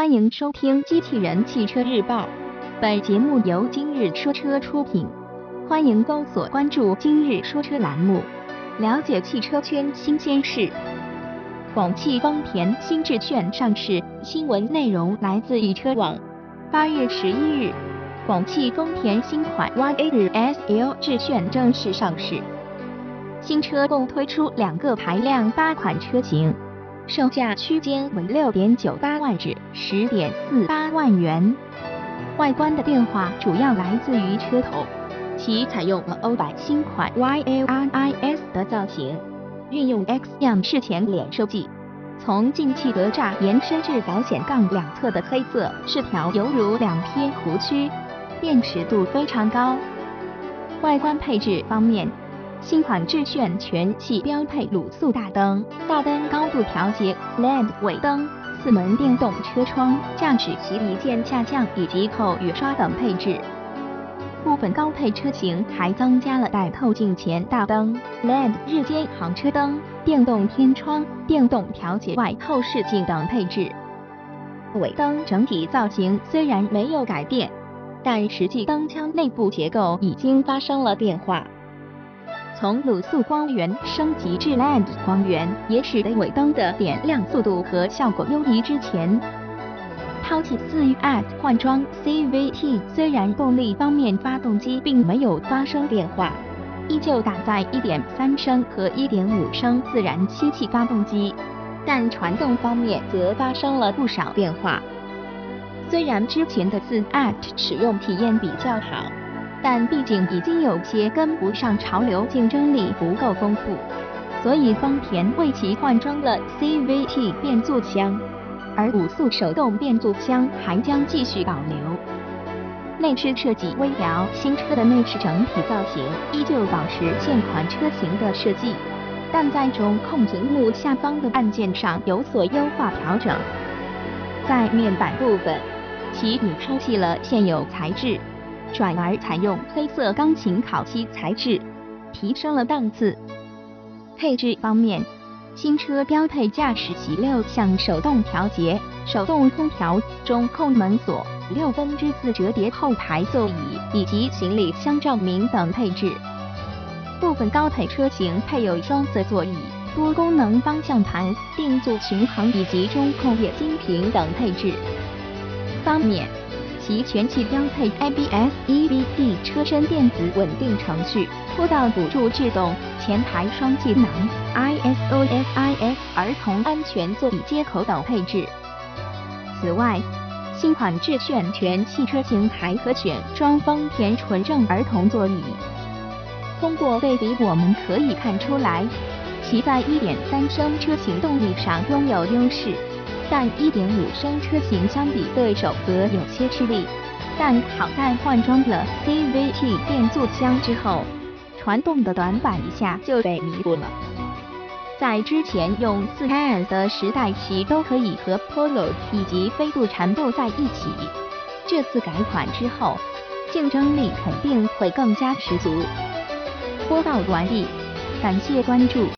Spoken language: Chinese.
欢迎收听《机器人汽车日报》，本节目由今日说车出品。欢迎搜索关注“今日说车”栏目，了解汽车圈新鲜事。广汽丰田新智炫上市，新闻内容来自易车网。八月十一日，广汽丰田新款 YASL 智炫正式上市。新车共推出两个排量八款车型，售价区间为六点九八万至十点四八万元。外观的变化主要来自于车头，其采用了欧版新款 YLRIS 的造型，运用 X 样式前脸设计，从进气格栅延伸至保险杠两侧的黑色饰条犹如两撇胡须，辨识度非常高。外观配置方面。新款致炫全系标配卤素大灯、大灯高度调节、LED 尾灯、四门电动车窗、驾驶席一键下降以及后雨刷等配置。部分高配车型还增加了带透镜前大灯、LED 日间行车灯、电动天窗、电动调节外后视镜等配置。尾灯整体造型虽然没有改变，但实际灯腔内部结构已经发生了变化。从卤素光源升级至 LED 光源，也使得尾灯的点亮速度和效果优于之前。抛弃四 AT 换装 CVT，虽然动力方面发动机并没有发生变化，依旧搭载1.3升和1.5升自然吸气发动机，但传动方面则发生了不少变化。虽然之前的四 AT 使用体验比较好。但毕竟已经有些跟不上潮流，竞争力不够丰富，所以丰田为其换装了 CVT 变速箱，而五速手动变速箱还将继续保留。内饰设计微调，新车的内饰整体造型依旧保持现款车型的设计，但在中控屏幕下方的按键上有所优化调整。在面板部分，其已抛弃了现有材质。转而采用黑色钢琴烤漆材质，提升了档次。配置方面，新车标配驾驶席六项手动调节、手动空调、中控门锁、六分之四折叠后排座椅以及行李箱照明等配置。部分高配车型配有双色座椅、多功能方向盘、定速巡航以及中控液晶屏等配置。方面。其全系标配 ABS、EBD 车身电子稳定程序、坡道辅助制动、前排双气囊、ISOFIS 儿童安全座椅接口等配置。此外，新款致炫全系车型还可选装丰田纯正儿童座椅。通过对比，我们可以看出来，其在1.3升车型动力上拥有优势。但1.5升车型相比对手则有些吃力，但好在换装了 CVT 变速箱之后，传动的短板一下就被弥补了。在之前用 4S 的时代，其都可以和 Polo 以及飞度缠斗在一起。这次改款之后，竞争力肯定会更加十足。播报完毕，感谢关注。